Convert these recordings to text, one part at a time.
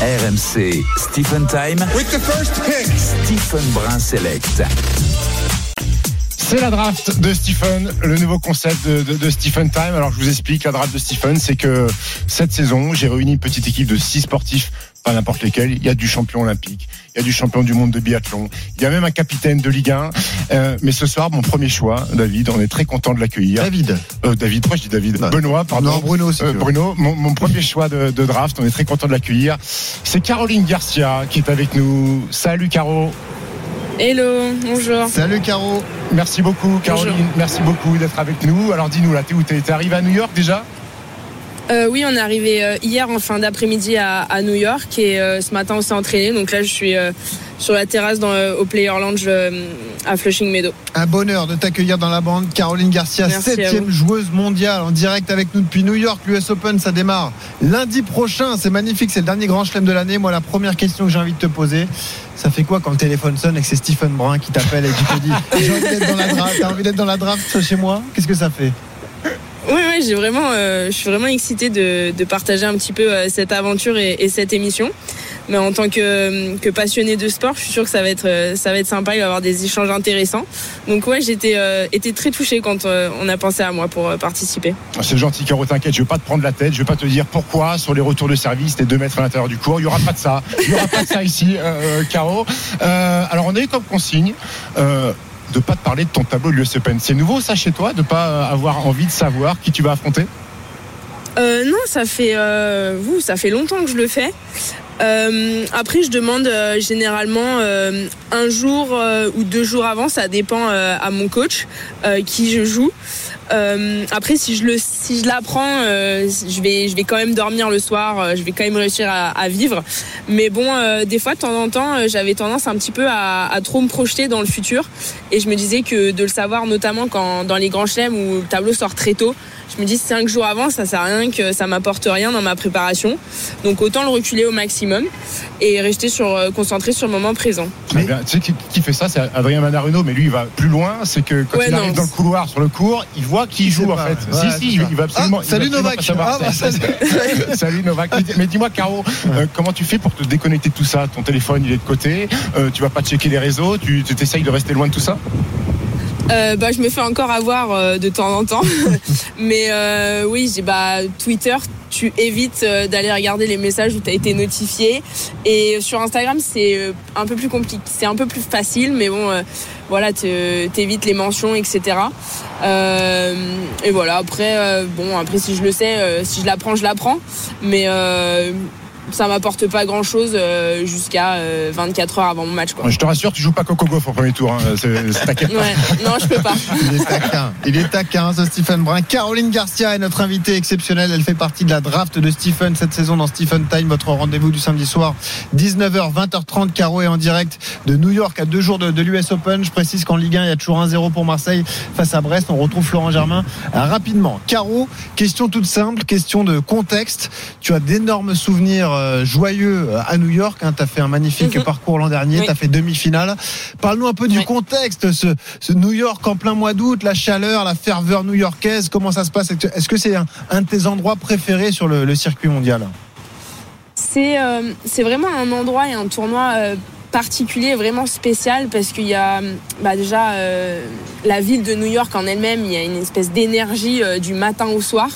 RMC Stephen Time. With the first pick. Stephen Brun Select. C'est la draft de Stephen, le nouveau concept de, de, de, Stephen Time. Alors je vous explique, la draft de Stephen, c'est que cette saison, j'ai réuni une petite équipe de six sportifs, pas n'importe lesquels. Il y a du champion olympique, il y a du champion du monde de biathlon, il y a même un capitaine de Ligue 1. Euh, mais ce soir, mon premier choix, David, on est très content de l'accueillir. David. Euh, David, pourquoi je dis David Non. Benoît, pardon. Non, Bruno, si Euh. Bruno, mon, mon premier choix de, de draft, on est très content de l'accueillir. C'est Caroline Garcia qui est avec nous. Salut Caro. Hello, bonjour. Salut Caro. Merci beaucoup, Caroline. Bonjour. Merci beaucoup d'être avec nous. Alors dis-nous là, t'es où? T'es arrivé à New York déjà? Euh, oui, on est arrivé euh, hier en fin d'après-midi à, à New York et euh, ce matin on s'est entraîné. Donc là, je suis euh, sur la terrasse dans, au Player Lounge à Flushing Meadow. Un bonheur de t'accueillir dans la bande. Caroline Garcia, septième joueuse mondiale en direct avec nous depuis New York. L'US Open, ça démarre lundi prochain. C'est magnifique. C'est le dernier grand chelem de l'année. Moi, la première question que j'ai envie de te poser, ça fait quoi quand le téléphone sonne et que c'est Stephen Brun qui t'appelle et qui te dit J'ai envie d'être dans la draft. T'as envie d'être dans la draft chez moi? Qu'est-ce que ça fait? Oui, oui, j'ai vraiment, euh, je suis vraiment excitée de, partager un petit peu euh, cette aventure et, et cette émission. Mais en tant que, que passionnée de sport, je suis sûre que ça va être, euh, ça va être sympa. Il va y avoir des échanges intéressants. Donc ouais, j'étais euh, très touchée quand euh, on a pensé à moi pour euh, participer. Ah, C'est gentil, Caro, t'inquiète, je vais pas te prendre la tête, je vais pas te dire pourquoi sur les retours de service, t'es deux mètres à l'intérieur du cours. Il y aura pas de ça. Il y aura pas de ça ici, euh, Caro. Euh, alors, on a eu comme consigne. De pas te parler de ton tableau de l'US Open. C'est nouveau ça chez toi, de pas euh, avoir envie de savoir qui tu vas affronter? Euh, non, ça fait, euh, vous, ça fait longtemps que je le fais. Euh, après, je demande euh, généralement euh, un jour euh, ou deux jours avant, ça dépend euh, à mon coach qui je joue. Après, si je le, si je l'apprends, je vais, je vais quand même dormir le soir. je vais quand même réussir à, à vivre. Mais bon, des fois, de temps en temps, j'avais tendance un petit peu à, à trop me projeter dans le futur, et je me disais que de le savoir, notamment quand dans les grands chelems où le tableau sort très tôt, je me dis cinq jours avant, ça sert à rien que ça m'apporte rien dans ma préparation. Donc autant le reculer au maximum et rester sur, euh, concentré sur le moment présent. Eh bien, Tu sais qui, qui fait ça, c'est Adrien Manarino, mais lui il va plus loin. C'est que quand Ouais, il non, arrive dans le couloir sur le cours, il voit qui Il joue en pas, fait. ouais, si, si, il, va absolument. Ah, il va salut absolument Novak. Ah, bah, salut. Salut Novak. Mais, mais dis-moi, Caro, euh, comment tu fais pour te déconnecter de tout ça? Ton téléphone, il est de côté. euh, tu vas pas checker les réseaux? Tu tu t'essayes de rester loin de tout ça? Euh, bah, je me fais encore avoir euh, de temps en temps. Mais euh, oui, j'ai bah, Twitter, tu évites d'aller regarder les messages où tu as été notifié. Et sur Instagram, c'est un peu plus compliqué. C'est un peu plus facile, mais bon, voilà, tu évites les mentions, etc. Et voilà, après, bon, après, si je le sais, si je l'apprends, je l'apprends. Mais euh, ça m'apporte pas grand chose jusqu'à euh, 24 heures avant mon match. Quoi. Je te rassure, tu joues pas Coco Golf au premier tour. Hein. C'est-. Ouais, non, je peux pas. Il est taquin. Il est taquin, ce Stephen Brun. Caroline Garcia est notre invitée exceptionnelle. Elle fait partie de la draft de Stephen cette saison dans Stephen Time, votre rendez-vous du samedi soir, 19h, 20h30. Caro est en direct de New York à deux jours de, de l'US Open. Je précise qu'en Ligue 1, il y a toujours 1-0 pour Marseille face à Brest. On retrouve Florent Germain euh, rapidement. Caro, question toute simple, question de contexte. Tu as d'énormes souvenirs euh, joyeux à New York. Tu as fait un magnifique Mhm. parcours l'an dernier. Oui. Tu as fait demi-finale. Parle-nous un peu du Oui. contexte, ce, ce New York en plein mois d'août, la chaleur, la ferveur new-yorkaise. Comment ça se passe? Est-ce que c'est un, un de tes endroits préférés sur le, le circuit mondial? C'est euh, c'est vraiment un endroit et un tournoi euh, particulier, vraiment spécial, parce qu'il y a bah, déjà euh, la ville de New York en elle-même, il y a une espèce d'énergie euh, du matin au soir.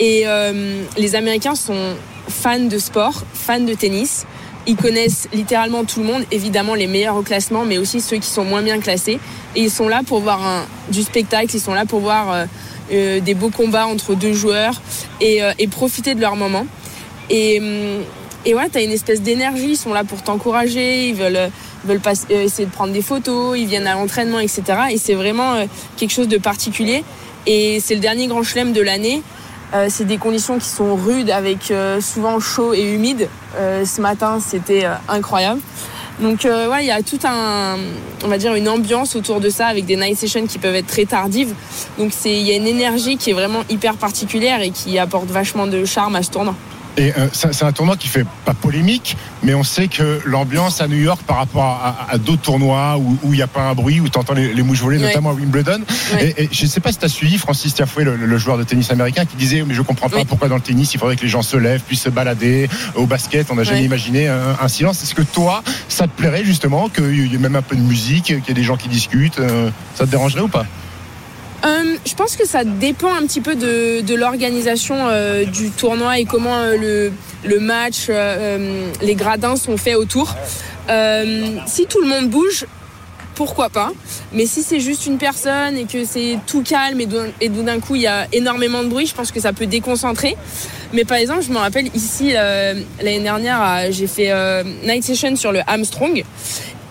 Et euh, les Américains sont fans de sport, fans de tennis. Ils connaissent littéralement tout le monde, évidemment les meilleurs au classement, mais aussi ceux qui sont moins bien classés. Et ils sont là pour voir du spectacle, ils sont là pour voir euh, euh, des beaux combats entre deux joueurs et, euh, profiter de leur moment. Et, hum, et ouais, t'as une espèce d'énergie, ils sont là pour t'encourager, ils veulent, essayer de prendre des photos, ils viennent à l'entraînement, etc. Et c'est vraiment quelque chose de particulier. Et c'est le dernier grand chelem de l'année. Euh, c'est des conditions qui sont rudes, avec euh, souvent chaud et humide. Euh, ce matin, c'était incroyable. Donc ouais, il y a tout un, on va dire une ambiance autour de ça avec des night sessions qui peuvent être très tardives. Donc c'est, il y a une énergie qui est vraiment hyper particulière et qui apporte vachement de charme à ce tournoi. Et euh, c'est un tournoi qui fait pas polémique, mais on sait que l'ambiance à New York par rapport à, à- à d'autres tournois où il n'y a pas un bruit, où tu entends les, les mouches voler, notamment à Wimbledon. Ouais. Et, et je ne sais pas si tu as suivi Francis Tiafoe, le, le joueur de tennis américain, qui disait Mais je comprends pas Oui. pourquoi dans le tennis il faudrait que les gens se lèvent, puissent se balader. Au basket, on n'a jamais imaginé un, un silence. Est-ce que toi, ça te plairait justement qu'il y ait même un peu de musique, qu'il y ait des gens qui discutent euh, Ça te dérangerait ou pas? Euh, je pense que ça dépend un petit peu de, l'organisation euh, du tournoi et comment euh, le, match, euh, les gradins sont faits autour. Si tout le monde bouge, pourquoi pas Mais si c'est juste une personne et que c'est tout calme et d'un- coup il y a énormément de bruit, je pense que ça peut déconcentrer. Mais par exemple, je me rappelle ici l'année dernière, j'ai fait night session sur le Armstrong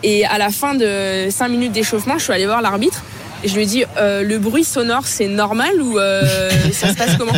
et à la fin de 5 minutes d'échauffement, je suis allée voir l'arbitre et je lui ai dit euh, le bruit sonore c'est normal ou euh, ça se passe comment?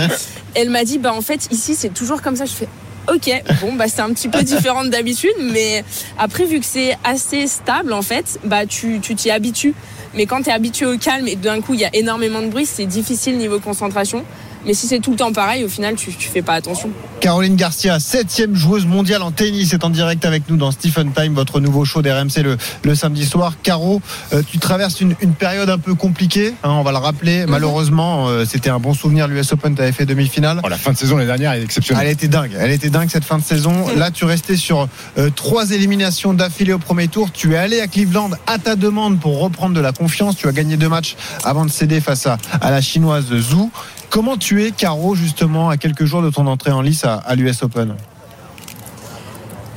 Elle m'a dit bah en fait ici c'est toujours comme ça. Je fais ok bon bah c'est un petit peu différent de d'habitude mais après vu que c'est assez stable en fait bah tu tu t'y habitues. Mais quand tu es habitué au calme et d'un coup il y a énormément de bruit c'est difficile niveau concentration. Mais si c'est tout le temps pareil au final tu, tu fais pas attention. Caroline Garcia, septième joueuse mondiale en tennis, est en direct avec nous dans Stephen Time, votre nouveau show d'RMC le, le samedi soir. Caro, euh, tu traverses une, une période un peu compliquée, hein, on va le rappeler. Malheureusement, euh, c'était un bon souvenir, l'US Open, tu avais fait demi-finale. Oh, La fin de saison l'année dernière est exceptionnelle. Elle était dingue, elle était dingue cette fin de saison. Là, tu restais sur euh, trois éliminations d'affilée au premier tour. Tu es allé à Cleveland à ta demande pour reprendre de la confiance. Tu as gagné deux matchs avant de céder face à, à la chinoise Zhou. Comment tu es, Caro, justement, à quelques jours de ton entrée en lice à, l'US Open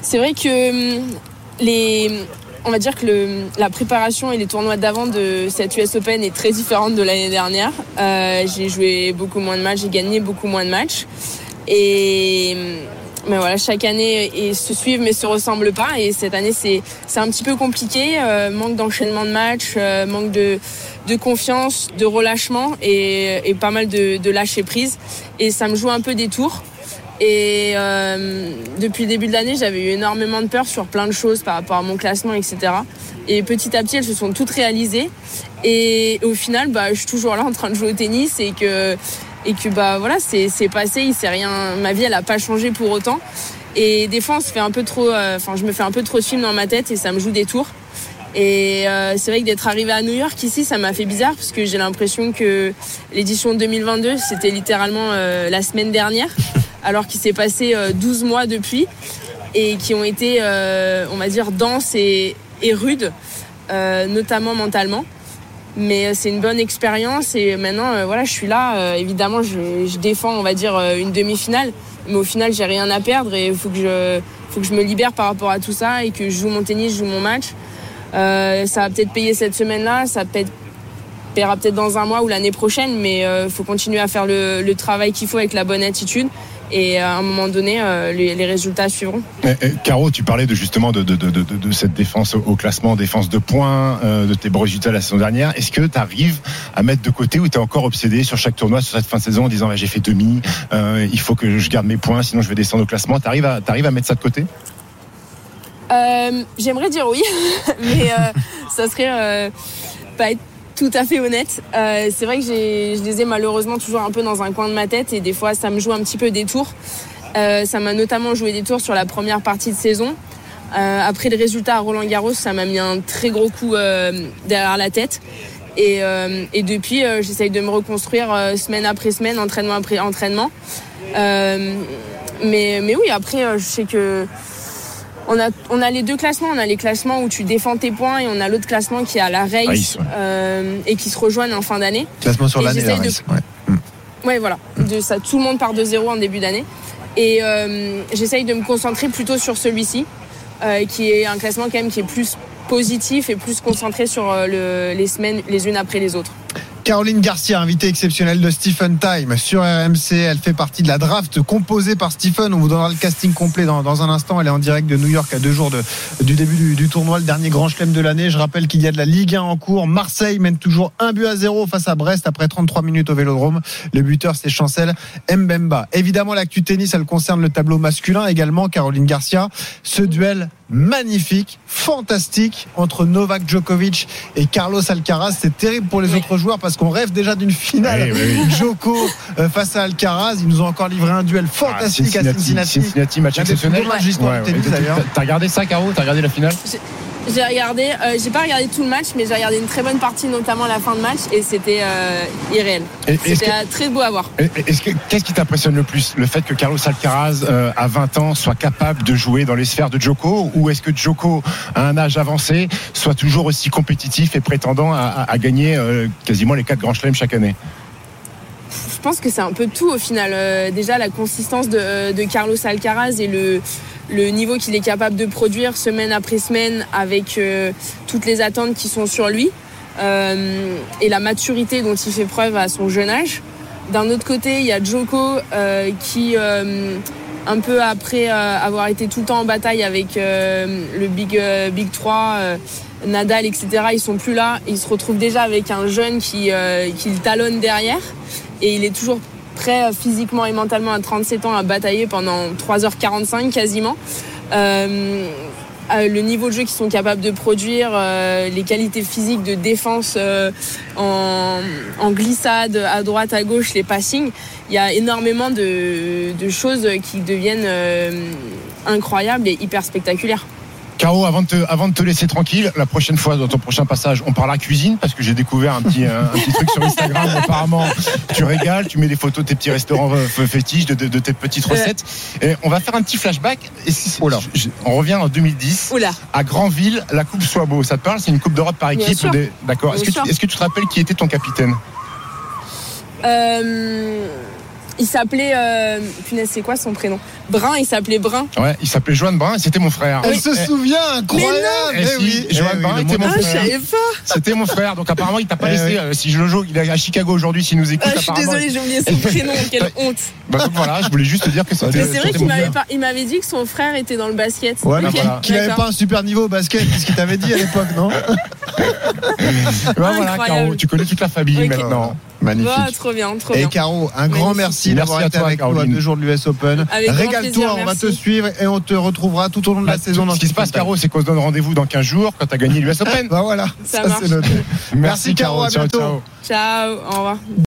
C'est vrai que hum, on va dire que la préparation et les tournois d'avant de cette US Open est très différente de l'année dernière. Euh, j'ai joué beaucoup moins de matchs, j'ai gagné beaucoup moins de matchs. Et hum, mais voilà, chaque année et se suivent mais se ressemblent pas. Et cette année c'est un petit peu compliqué, euh, manque d'enchaînement de matchs, euh, manque de de confiance, de relâchement et, et pas mal de, de lâcher prise. Et ça me joue un peu des tours. Et euh, depuis le début de l'année, j'avais eu énormément de peur sur plein de choses par rapport à mon classement, etc. Et petit à petit, elles se sont toutes réalisées. Et au final, bah, je suis toujours là en train de jouer au tennis et que, et que bah, voilà, c'est c'est passé, il s'est rien, ma vie, elle n'a pas changé pour autant. Et des fois, on se fait un peu trop, euh, enfin, je me fais un peu trop de films dans ma tête et ça me joue des tours. Et euh, c'est vrai que d'être arrivé à New York ici, ça m'a fait bizarre parce que j'ai l'impression que l'édition 2022, c'était littéralement euh, la semaine dernière, alors qu'il s'est passé euh, 12 mois depuis et qui ont été, euh, on va dire, denses et, et rudes, euh, notamment mentalement. Mais euh, c'est une bonne expérience et maintenant, euh, voilà, je suis là. Euh, évidemment, je, défends, on va dire, une demi-finale, mais au final, j'ai rien à perdre et il faut que je, faut que je me libère par rapport à tout ça et que je joue mon tennis, je joue mon match. Ça va peut-être payer cette semaine-là, ça peut paiera peut-être dans un mois ou l'année prochaine, mais il faut continuer à faire le travail qu'il faut avec la bonne attitude. Et à un moment donné, euh, les, les résultats suivront. Eh, Caro, tu parlais de justement de, de, de, de, de cette défense au, classement, défense de points, euh, de tes bons résultats la saison dernière. Est-ce que tu arrives à mettre de côté ou tu es encore obsédé sur chaque tournoi, sur cette fin de saison, en disant j'ai fait demi, euh, il faut que je garde mes points, sinon je vais descendre au classement. Tu arrives, à mettre ça de côté? Euh, J'aimerais dire oui, mais euh, ça serait euh, pas être tout à fait honnête. Euh, c'est vrai que je les ai malheureusement toujours un peu dans un coin de ma tête et des fois ça me joue un petit peu des tours. Euh, ça m'a notamment joué des tours sur la première partie de saison. Euh, après le résultat à Roland Garros, ça m'a mis un très gros coup derrière la tête. Et, et depuis, j'essaye de me reconstruire semaine après semaine, entraînement après entraînement. Mais, mais oui, après, je sais que on a, on a les deux classements. On a les classements où tu défends tes points et on a l'autre classement qui est à la race, Race, ouais. euh, et qui se rejoignent en fin d'année. Classement sur l'année, la de- race, ouais. Ouais, voilà. De ça, tout le monde part de zéro en début d'année. Et euh, j'essaye de me concentrer plutôt sur celui-ci, euh, qui est un classement quand même qui est plus positif et plus concentré sur euh, le- les semaines les unes après les autres. Caroline Garcia, invitée exceptionnelle de Stephen Time sur RMC. Elle fait partie de la draft composée par Stephen. On vous donnera le casting complet dans, dans un instant. Elle est en direct de New York à deux jours de- du début du, du tournoi, le dernier grand chelem de l'année. Je rappelle qu'il y a de la Ligue 1 en cours. Marseille mène toujours un but à zéro face à Brest après 33 minutes au Vélodrome. Le buteur, c'est Chancel Mbemba. Évidemment, l'actu tennis, elle concerne le tableau masculin également. Caroline Garcia, ce duel magnifique, fantastique entre Novak Djokovic et Carlos Alcaraz. C'est terrible pour les autres joueurs parce parce qu'on rêve déjà d'une finale. Oui, oui, oui. Joko euh, face à Alcaraz. Ils nous ont encore livré un duel Ah, fantastique à Cincinnati. Cincinnati, match exceptionnel. ouais. d'ailleurs. T'as- T'as regardé ça, Caro? T'as regardé la finale? J'ai regardé, euh, j'ai pas regardé tout le match, mais j'ai regardé une très bonne partie, notamment la fin de match, et c'était euh, irréel. C'était que- euh, très beau à voir. Qu'est-ce qui t'impressionne le plus? Le fait que Carlos Alcaraz, euh, à 20 ans, soit capable de jouer dans les sphères de Joko? Ou est-ce que Joko, à un âge avancé, soit toujours aussi compétitif et prétendant à, à- à gagner quasiment les quatre grands chelems chaque année? Je pense que c'est un peu tout au final. Euh, déjà, la consistance de, de Carlos Alcaraz et le, niveau qu'il est capable de produire semaine après semaine avec euh, toutes les attentes qui sont sur lui euh, et la maturité dont il fait preuve à son jeune âge. D'un autre côté, il y a Joko euh, qui, euh, un peu après euh, avoir été tout le temps en bataille avec euh, le Big, euh, Big 3, euh, Nadal, etc., ils sont plus là. Il se retrouve déjà avec un jeune qui, euh, qui le talonne derrière et il est toujours prêt euh, physiquement et mentalement à 37 ans à batailler pendant 3h45 quasiment. Euh, euh, le niveau de jeu qu'ils sont capables de produire, les qualités physiques de défense en, glissade à droite, à gauche, les passings, il y a énormément de, choses qui deviennent incroyables et hyper spectaculaires. Caro, avant de, te, avant de te laisser tranquille, la prochaine fois, dans ton prochain passage, on parlera cuisine parce que j'ai découvert un petit, un, un petit truc sur Instagram. où apparemment, tu régales, tu mets des photos de tes petits restaurants euh, fétiches, de, de- de tes petites recettes. Et on va faire un petit flashback. Et si- Oula. je- on revient en 2010. Oula, À Granville, la Coupe Soit Beau. Ça te parle? C'est une Coupe d'Europe par équipe. des- D'accord. Est-ce que, tu- est-ce que tu te rappelles qui était ton capitaine? Euh, il s'appelait. Euh, punaise, c'est quoi son prénom? Brun, il s'appelait Brun. Ouais, il s'appelait Joanne Brun et c'était mon frère. Elle Eh, se eh, souvient, incroyable Eh Eh si, oui, Joanne eh oui, Brun était mon Ah, je frère. savais pas. C'était mon frère. Donc apparemment, il t'a pas Eh laissé. oui. euh, si je le joue, il est à Chicago aujourd'hui. S'il nous écoute, Ah, je suis désolée, j'ai oublié son prénom, quelle honte. Bah, donc voilà, je voulais juste te dire que c'était. Mais c'est vrai qu'il m'avait frère. pas- il m'avait dit que son frère était dans le basket. Ouais, Ok, mais voilà. qu'il n'avait pas un super niveau au basket, c'est ce qu'il t'avait dit à l'époque, non? Ouais, voilà, Incroyable. Caro, tu connais toute la famille maintenant. Magnifique. Bah, trop bien, trop Et bien. Caro, un grand merci d'avoir été toi, avec nous à Caroline. deux jours de l'US Open. Régale-toi, on va te suivre et on te retrouvera tout au long de la Bah, saison. dans ce qui se passe, Caro, c'est qu'on se donne rendez-vous dans 15 jours quand tu as gagné l'US Open. Bah voilà, Ça c'est noté. Merci, Caro, à ciao, bientôt. ciao. Ciao, au revoir.